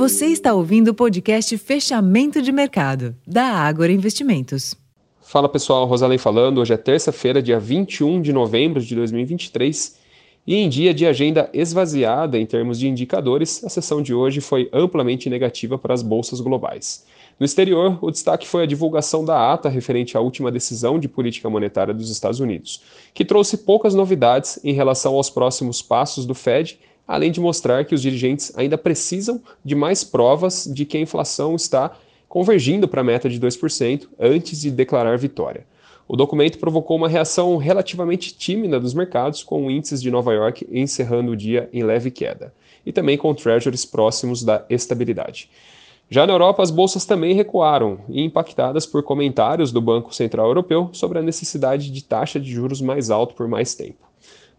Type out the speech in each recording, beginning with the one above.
Você está ouvindo o podcast Fechamento de Mercado, da Ágora Investimentos. Fala pessoal, Rosalém falando. Hoje é terça-feira, dia 21 de novembro de 2023. E em dia de agenda esvaziada em termos de indicadores, a sessão de hoje foi amplamente negativa para as bolsas globais. No exterior, o destaque foi a divulgação da ata referente à última decisão de política monetária dos Estados Unidos, que trouxe poucas novidades em relação aos próximos passos do Fed além de mostrar que os dirigentes ainda precisam de mais provas de que a inflação está convergindo para a meta de 2% antes de declarar vitória. O documento provocou uma reação relativamente tímida dos mercados, com índices de Nova York encerrando o dia em leve queda, e também com treasuries próximos da estabilidade. Já na Europa, as bolsas também recuaram, impactadas por comentários do Banco Central Europeu sobre a necessidade de taxa de juros mais alta por mais tempo.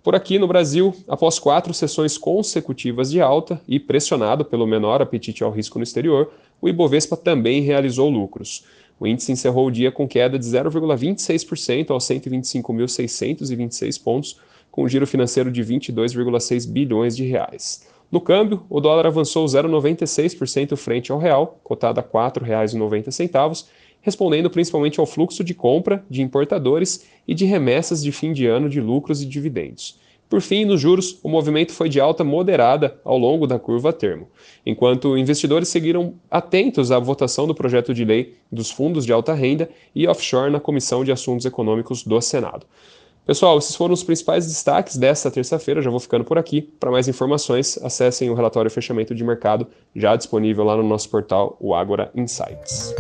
Por aqui no Brasil, após quatro sessões consecutivas de alta e pressionado pelo menor apetite ao risco no exterior, o Ibovespa também realizou lucros. O índice encerrou o dia com queda de 0,26% aos 125.626 pontos, com um giro financeiro de 22,6 bilhões de reais. No câmbio, o dólar avançou 0,96% frente ao real, cotado a R$ 4,90, respondendo principalmente ao fluxo de compra de importadores e de remessas de fim de ano de lucros e dividendos. Por fim, nos juros, o movimento foi de alta moderada ao longo da curva a termo, enquanto investidores seguiram atentos à votação do projeto de lei dos fundos de alta renda e offshore na Comissão de Assuntos Econômicos do Senado. Pessoal, esses foram os principais destaques desta terça-feira. Já vou ficando por aqui. Para mais informações, acessem o relatório fechamento de mercado, já disponível lá no nosso portal, o Agora Insights.